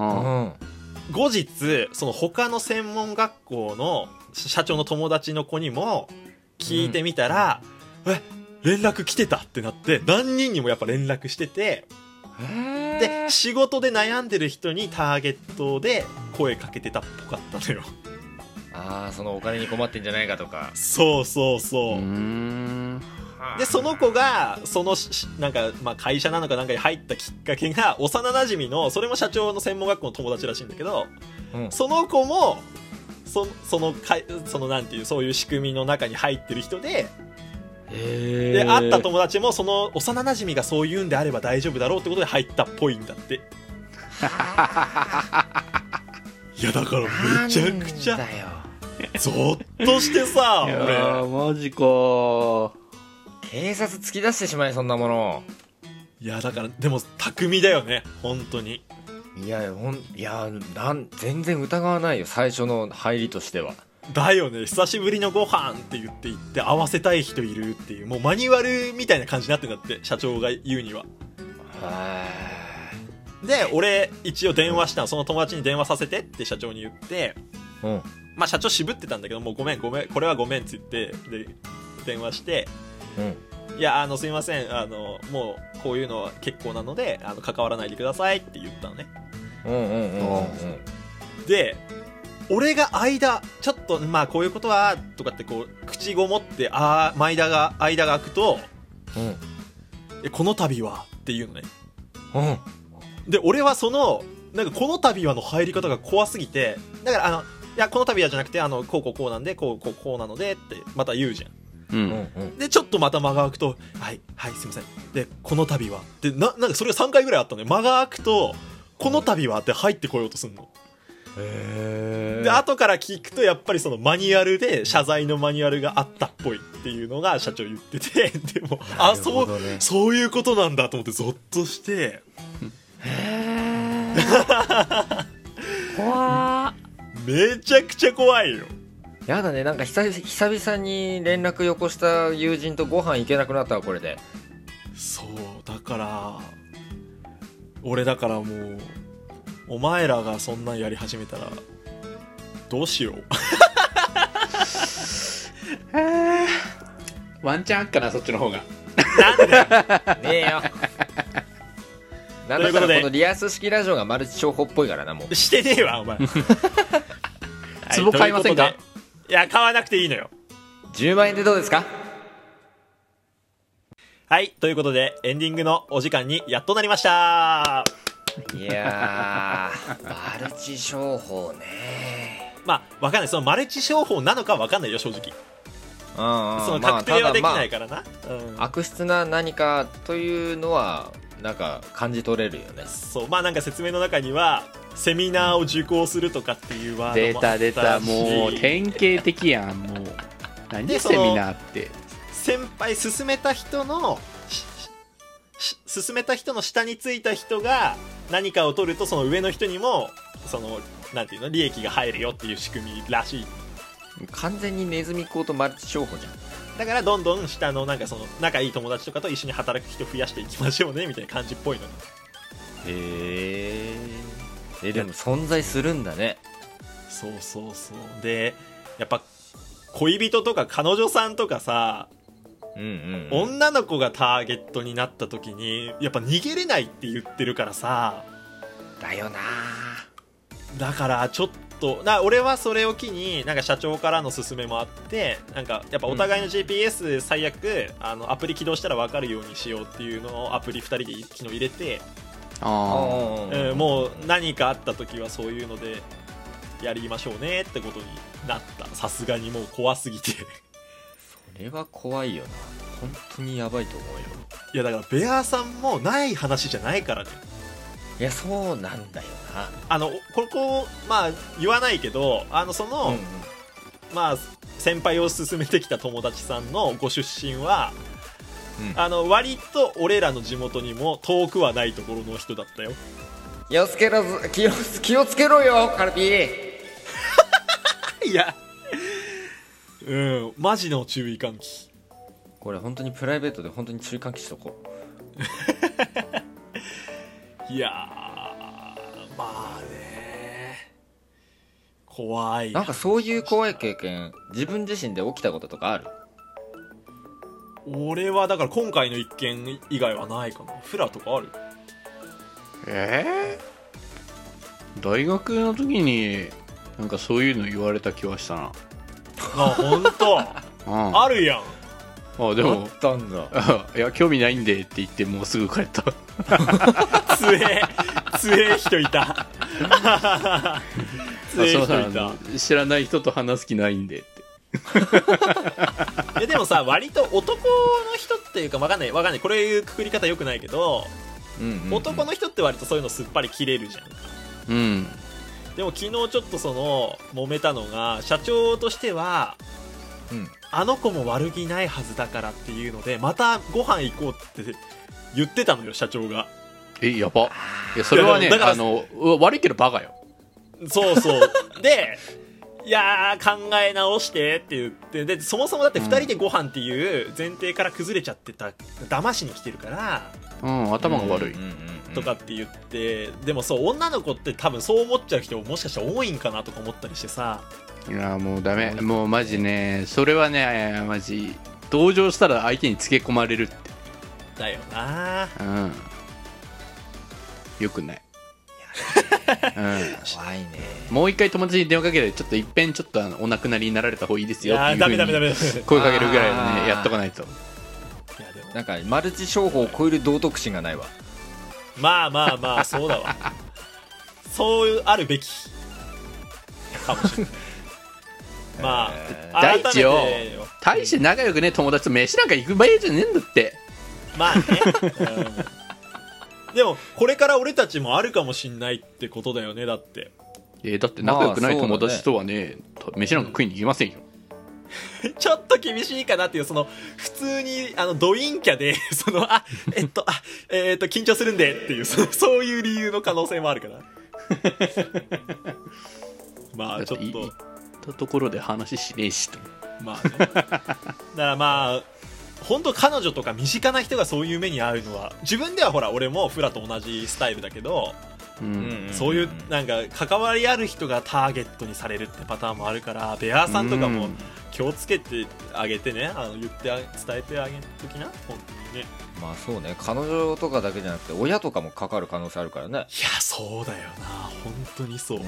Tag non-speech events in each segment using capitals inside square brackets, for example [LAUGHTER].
うん。うん後日その他の専門学校の社長の友達の子にも聞いてみたら、え連絡来てたってなって何人にもやっぱ連絡しててで仕事で悩んでる人にターゲットで声かけてたっぽかったのよ。ああそのお金に困ってんじゃないかとか。そうそうそう、でその子がそのしなんか、まあ、会社なのかなんかに入ったきっかけが [LAUGHS] 幼なじみのそれも社長の専門学校の友達らしいんだけどうん。その子もそそのかいそのなんていうそういう仕組みの中に入ってる人でへで会った友達もその幼なじみがそう言うんであれば大丈夫だろうってことで入ったっぽいんだって。[LAUGHS] いやだからめちゃくちゃゾッとしてさいや俺。ーマジか警察突き出してしまいそんなもの。いやだからでも巧みだよね。本当に。いやほんいやなん全然疑わないよ。最初の入りとしては。だよね。久しぶりのご飯って言って言って会わせたい人いるっていうもうマニュアルみたいな感じになってんだって社長が言うには。はで俺一応電話したの。その友達に電話させてって社長に言って。いうん。まあ社長渋ってたんだけどもうごめんごめんこれはごめんって言ってで電話してうん。いやあのすいません。あのもうこういうのは結構なのであの関わらないでくださいって言ったのね。うんうんうんうんうん。で俺が間ちょっとまあこういうことはとかってこう口ごもってああ間が間が空くとうん。えこの度はっていうのね。うん。で俺はそのなんかこの度はの入り方が怖すぎてだからあのいやこの度はじゃなくてあのこうこうこうなんでこうこうこうなのでってまた言うじゃんでちょっとまた間が空くとはいはいすいません。でこの度は。でななんかそれが3回ぐらいあったのよ。間が空くとこの度はって入ってこようとすんの。へで後から聞くとやっぱりそのマニュアルで謝罪のマニュアルがあったっぽいっていうのが社長言ってて [LAUGHS] でもあそうそういうことなんだと思ってゾッとして。[LAUGHS] 怖めちゃくちゃ怖いよやだねなんか久々久々に連絡よこした友人とご飯行けなくなったわこれで。そうだから俺だからもうお前らがそんなんやり始めたらどうしよう。[LAUGHS] ワンチャンあっかなそっちの方が。ねえよ。なんだったということでらこのリアス式ラジオがマルチ商法っぽいからなもう。してねえわお前。[LAUGHS] [LAUGHS] 壺買いませんか？いや買わなくていいのよ。10万円でどうですか？はいということでエンディングのお時間にやっとなりました。いやーマルチ商法ね。まあわかんない。そのマルチ商法なのかわかんないよ正直。うんうん。そのまあ確定はできないからな、うん。悪質な何かというのはなんか感じ取れるよね。そうまあなんか説明の中にはセミナーを受講するとかっていうワー出ドもあったし。た出た。もう典型的やん。もう何？でそのセミナーって。先輩進めた人のしし進めた人の下についた人が何かを取るとその上の人にもそのなんていうの利益が入るよっていう仕組みらしい。完全にネズミ講とマルチ商法じゃんだからどんどん下のなんかその仲いい友達とかと一緒に働く人増やしていきましょうねみたいな感じっぽいの。にへええでも存在するんだね。そうそうそう。でやっぱ恋人とか彼女さんとかさうんうん、うん、女の子がターゲットになった時にやっぱ逃げれないって言ってるからさ。だよなだからちょっとな俺はそれを機になんか社長からの勧めもあってなんかやっぱお互いの GPS 最悪、あのアプリ起動したら分かるようにしようっていうのをアプリ2人で昨日入れて、あうんもう何かあった時はそういうのでやりましょうねってことになった。さすがにもう怖すぎて。それは怖いよな。本当にやばいと思うよ。いやだからベアさんもない話じゃないからねいやそうなんだよな。あのここまあ言わないけどあのその、うんうん。まあ先輩を勧めてきた友達さんのご出身は、うん。あの割と俺らの地元にも遠くはないところの人だったよ。気をつけろず気を気をつけろよカルビいや。うんマジの注意喚起。これ本当にプライベートで本当に注意喚起しとこ [LAUGHS] いやーまあね怖い。なんかそういう怖い経験自分自身で起きたこととかある？俺はだから今回の一件以外はないかな。フラとかある？えー、大学の時になんかそういうの言われた気はしたな。あ本当？[LAUGHS] うん。ああるやん。でもたんだ。[LAUGHS] いや興味ないんでって言ってもうすぐ帰った [LAUGHS] 強え強え人いた。強え人いた。知らない人と話す気ないんでって。えでもさ割と男の人っていうかわかんないわかんない。これいうくくり方よくないけど、うんうん男の人って割とそういうのすっぱり切れるじゃん。うん。でも昨日ちょっとその揉めたのが社長としてはうん。あの子も悪気ないはずだからっていうのでまたご飯行こうって言ってたのよ社長がえやば。いやそれはねあの悪いけどバカよ。そうそう。[LAUGHS] でいやー考え直してって言ってでそもそもだって2人でご飯っていう前提から崩れちゃってた騙しに来てるからうん頭が悪い、うんうんうんとかって言ってでもそう女の子って多分そう思っちゃう人ももしかしたら多いんかなとか思ったりしてさ。いやもうダメ。もうマジねそれはねマジ同情したら相手につけ込まれるって。だよな。うんよくない、怖いねうん、もう一回友達に電話かけてちょっといっぺんちょっとあのお亡くなりになられた方がいいですよ。っていう声かけるぐらいのねやっとかないと。やでもなんかマルチ商法を超える道徳心がないわ。まあまあまあそうだわ。[LAUGHS] そういうあるべきかもしれない。まあ大地よ。大して仲良くね友達と飯なんか行く場合じゃねえんだって。まあね、うんでもこれから俺たちもあるかもしんないってことだよねだって。えーだって仲良くない友達とはね,、飯なんか食いに行きませんよ。[LAUGHS] ちょっと厳しいかなっていうその普通にあのド陰キャで [LAUGHS] そのあえっとあえっと緊張するんでっていうそそういう理由の可能性もあるから [LAUGHS] まだあちょっと。行ったところで話しねえしと。まあね。だからまあ本当彼女とか身近な人がそういう目に遭うのは自分ではほら俺もフラと同じスタイルだけど、うん。そういうなんか関わりある人がターゲットにされるってパターンもあるからベアーさんとかもうん。気をつけてあげてねあの言ってあ伝えてあげときな？本当にね。まあそうね。彼女とかだけじゃなくて親とかもかかる可能性あるからね。いやそうだよな。本当にそう、うん。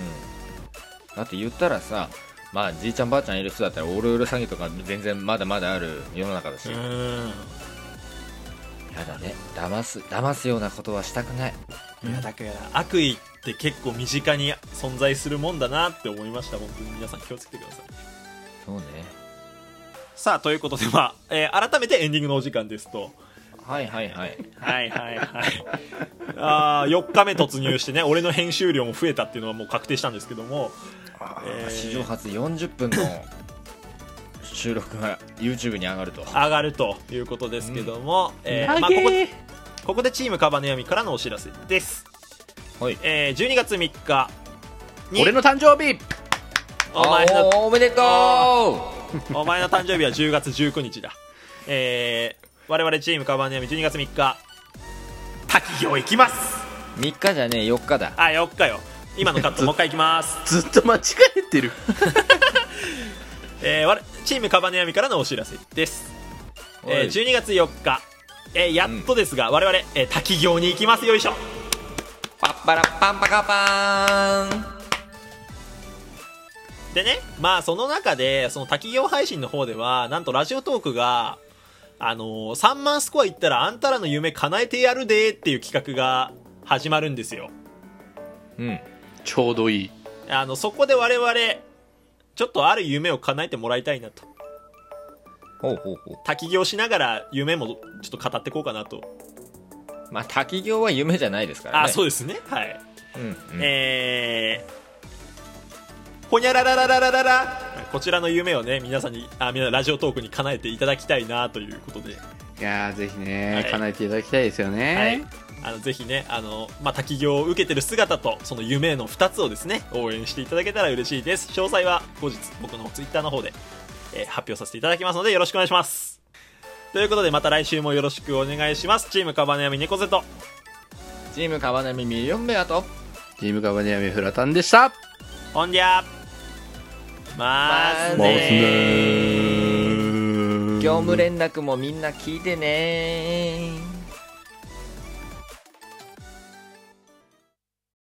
だって言ったらさまあじいちゃんばあちゃんいる人だったらオールウール詐欺とか全然まだまだある世の中だし、うやんだね。騙す騙すようなことはしたくない。いやだから悪意って結構身近に存在するもんだなって思いました本当に皆さん気をつけてください。そうね。さあということでまあ、えー改めてエンディングのお時間ですと。はいはいはい。はいはいはい。あー4日目突入してね俺の編集量も増えたっていうのはもう確定したんですけどもえー。史上初40分の収録が YouTube に上がると。上がるということですけども、えーまあ、ここここでチームカバネヤミからのお知らせです、はい。えー12月3日に俺の誕生日。お前のおおめでとお前の誕生日は10月19日だ。えー、我々チームカバネヤミ12月3日滝行行きます。う3日じゃねえ4日だ。あ4日よ今のカットもう一回行きます。ずっと間違えてる。[LAUGHS] えー我チームカバネヤミからのお知らせです、えーおい。12月4日、えーやっとですが、我々、えー滝行に行きます。よいしょ。パッパラッパンパカパーン。でねまあその中でその滝行配信の方ではなんとラジオトークがあのー3万スコアいったらあんたらの夢叶えてやるでっていう企画が始まるんですよ。うんちょうどいい。あのそこで我々ちょっとある夢を叶えてもらいたいなと。ほうほうほう。滝行しながら夢もちょっと語っていこうかなと、まあ滝行は夢じゃないですからね。あそうですね。はい。うんうん。えー、ほにゃらららららららこちらの夢をね皆さんにあ皆さんラジオトークに叶えていただきたいなということで、いやーぜひね、はい。叶えていただきたいですよね、はいあのぜひねあの、まあ、滝行を受けてる姿とその夢の2つをですね応援していただけたら嬉しいです。詳細は後日僕のツイッターの方で、えー発表させていただきますのでよろしくお願いします。ということでまた来週もよろしくお願いします。チームカバネヤミ猫背と。チームカバナミミリオンベアと。チームカバネアミフラタンでした。ほんじゃ。まー。すまーすね回すね業務連絡もみんな聞いてね